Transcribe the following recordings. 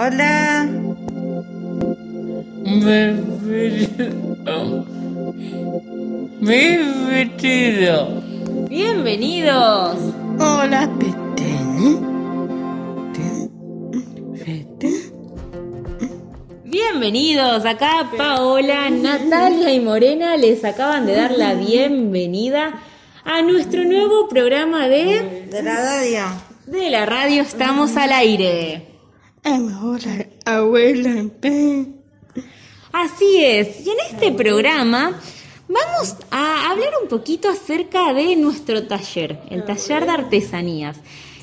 Hola. Bienvenido. Bienvenido. Bienvenidos. Hola. Fete. Bienvenidos. Acá Paola, Natalia y Morena les acaban de dar la bienvenida a nuestro nuevo programa de De la radio. de la radio Estamos al aire. Mejor la abuela. Así es. Y en este programa vamos a hablar un poquito acerca de nuestro taller, el taller de artesanías.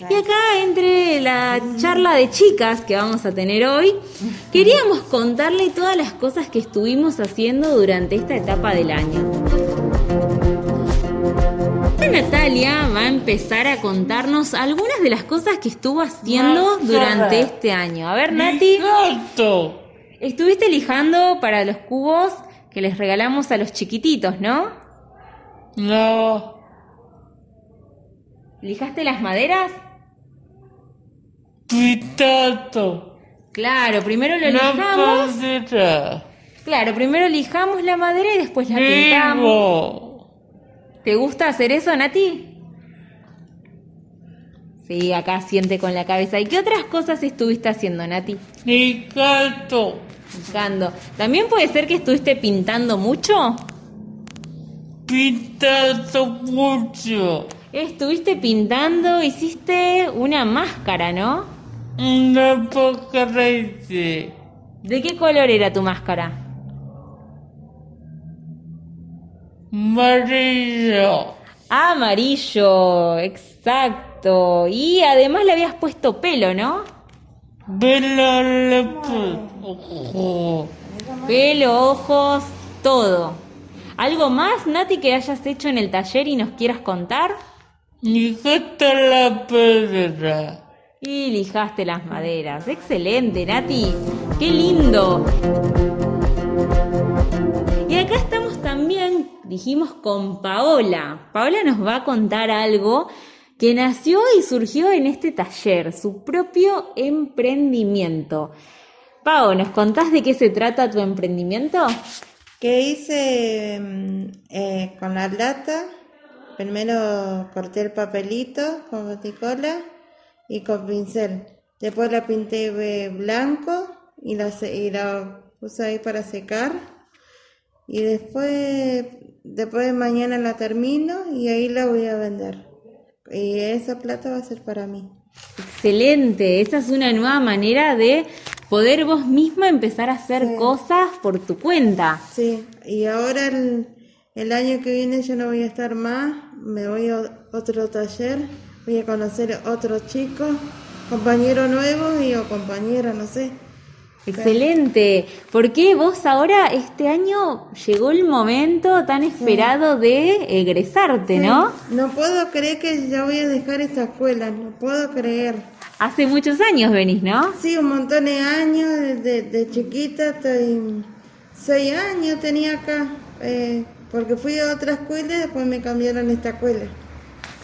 Y acá, entre la charla de chicas que vamos a tener hoy, queríamos contarle todas las cosas que estuvimos haciendo durante esta etapa del año. Natalia va a empezar a contarnos algunas de las cosas que estuvo haciendo durante este año. A ver, Nati. Estuviste lijando para los cubos que les regalamos a los chiquititos, ¿no? No. ¿Lijaste las maderas? Pitato. Claro, primero lo lijamos. Claro, primero lijamos la madera y después la pintamos. ¿Te gusta hacer eso, Nati? Sí, acá siente con la cabeza. ¿Y qué otras cosas estuviste haciendo, Nati? Y gato. Lijando. ¿También puede ser que estuviste pintando mucho? Pitato mucho. Estuviste pintando, hiciste una máscara, ¿no? Una poca raíz. ¿De qué color era tu máscara? Amarillo. Amarillo, exacto. Y además le habías puesto pelo, ¿no? Ojo. Pelo, ojos, todo. ¿Algo más, Nati, que hayas hecho en el taller y nos quieras contar? Gata la pedra. Y lijaste las maderas. Excelente, Nati. Qué lindo. Dijimos, con Paola. Paola nos va a contar algo que nació y surgió en este taller, su propio emprendimiento. Pao, ¿nos contás de qué se trata tu emprendimiento? Que hice mm, eh, con la lata. Primero corté el papelito con boticola y con pincel. Después la pinté blanco y la, y la puse ahí para secar. Y después, después de mañana la termino y ahí la voy a vender. Y esa plata va a ser para mí. Excelente, esa es una nueva manera de poder vos misma empezar a hacer cosas por tu cuenta. Sí, y ahora el, el año que viene yo no voy a estar más, me voy a otro taller, voy a conocer otros chicos, compañeros nuevos y o compañeras, no sé. Excelente, porque vos ahora este año llegó el momento tan esperado de egresarte, ¿no? No puedo creer que ya voy a dejar esta escuela, no puedo creer. Hace muchos años venís, ¿no? Sí, un montón de años, de, de chiquita, estoy, seis años tenía acá, eh, porque fui a otra escuela y después me cambiaron a esta escuela.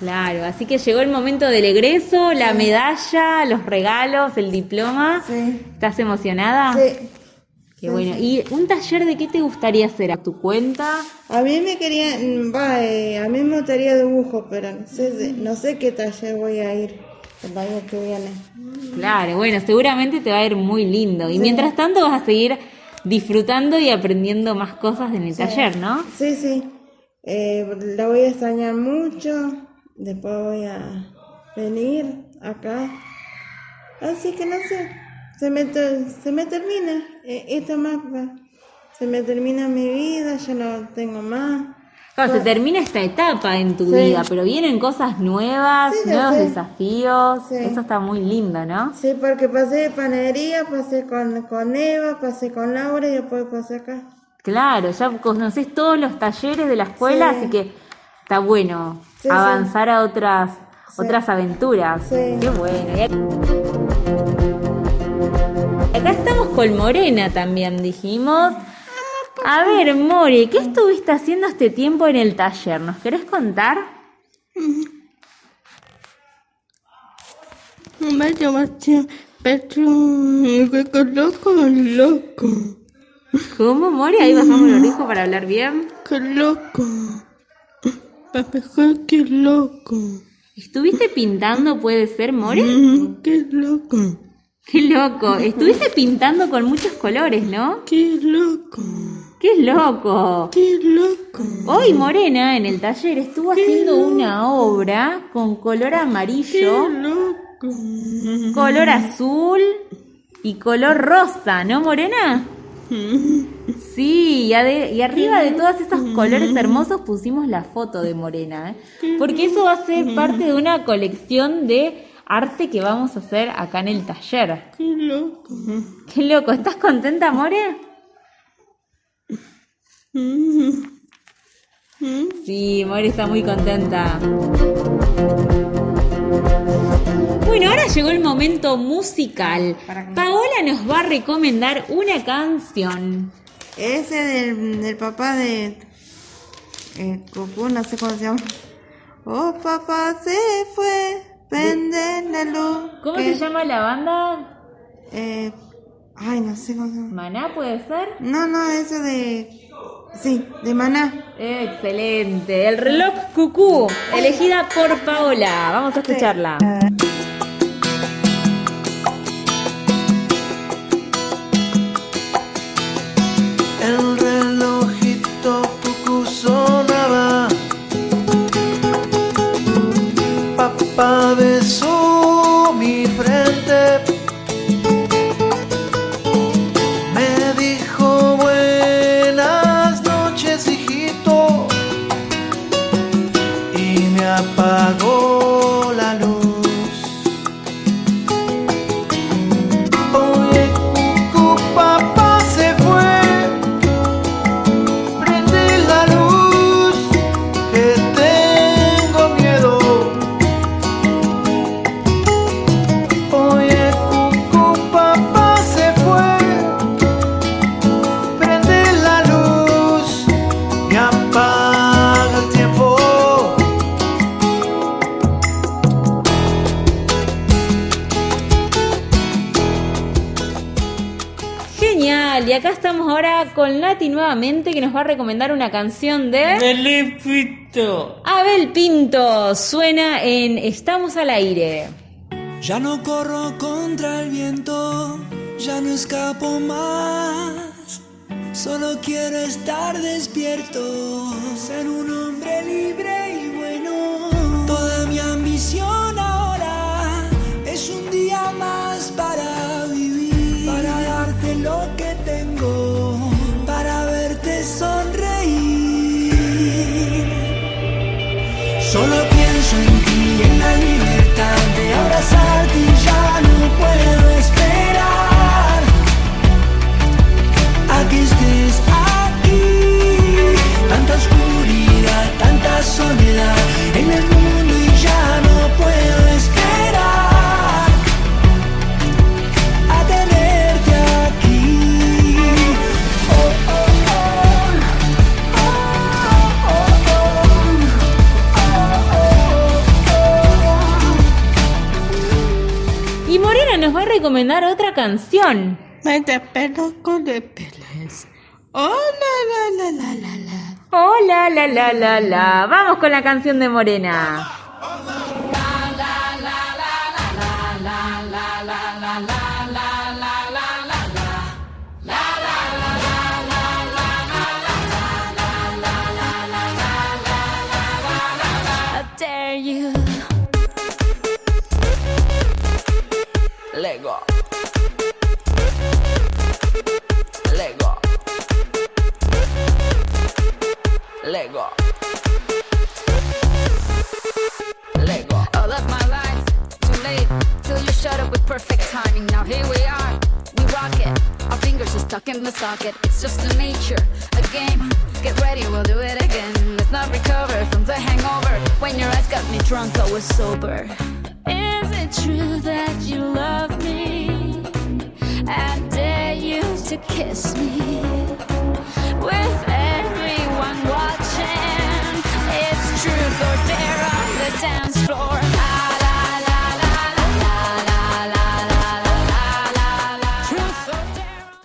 Claro, así que llegó el momento del egreso, la medalla, los regalos, el diploma. Sí. ¿Estás emocionada? Sí. Qué bueno. ¿Y un taller de qué te gustaría hacer? ¿A tu cuenta? A mí me quería, va, eh, a mí me gustaría dibujo, pero no sé, no sé qué taller voy a ir el año que viene. Claro, bueno, seguramente te va a ir muy lindo. Y mientras tanto vas a seguir disfrutando y aprendiendo más cosas en el taller, ¿no? Sí, sí, eh, la voy a extrañar mucho, después voy a venir acá. Así que no sé, se me, se me termina eh, esta mapa, se me termina mi vida, yo no tengo más. Claro, se termina esta etapa en tu Sí. vida, pero vienen cosas nuevas, Sí, ya nuevos sé. desafíos. Sí. Eso está muy lindo, ¿no? Sí, porque pasé de panadería, pasé con, con Eva, pasé con Laura y después pasé acá. Claro, ya conoces todos los talleres de la escuela, Sí. así que está bueno Sí, avanzar a otras otras aventuras. Sí. Qué bueno. Acá estamos con Morena también, dijimos. A ver, More, ¿qué estuviste haciendo este tiempo en el taller? ¿Nos querés contar? Pero, qué loco, loco, ¿Cómo, More? Ahí bajamos los discos para hablar bien. qué loco. Papá, qué loco. ¿Estuviste pintando, puede ser, More? Mm, Qué loco, Qué loco. Estuviste pintando con muchos colores, ¿no? qué loco, ¡Qué loco! qué loco. Hoy Morena en el taller estuvo haciendo una obra con color amarillo, Loco. color azul y color rosa, ¿no, Morena? Sí, y, ade- y arriba de todos esos colores hermosos pusimos la foto de Morena, ¿eh? porque eso va a ser parte de una colección de arte que vamos a hacer acá en el taller. Qué loco. Qué loco, ¿estás contenta, More? Sí, More está muy contenta. Llegó el momento musical. Paola nos va a recomendar una canción. Ese del, del papá de eh, Cucú, no sé cómo se llama. Oh, papá se fue, prende la luz. ¿Cómo que- se llama la banda? Eh, ay, no sé cómo se llama. ¿Maná puede ser? No, no, eso de... Sí, de Maná. Excelente. El reloj cucú, elegida por Paola. Vamos a escucharla. El Y Genial. Y acá estamos ahora con Nati nuevamente que nos va a recomendar una canción de... Felipito. Abel Pinto suena en Estamos al aire. Ya no corro contra el viento, ya no escapo más. Solo quiero estar despierto, ser un hombre libre Solo pienso en ti, en la libertad de abrazarte y ya no puedo esperar a que estés aquí. Tanta oscuridad, tanta soledad en el mundo y ya no puedo recomendar otra canción. Vete pelo con de peles. Oh, la, la, la, la, la, la. Hola, la, la, la, la. Vamos con la canción de Morena. Timing. Now here we are. We rock it. Our fingers are stuck in the socket. It's just a nature, a game. Get ready, we'll do it again. Let's not recover from the hangover. When your eyes got me drunk, I was sober. Is it true that you love me? I dare you to kiss me.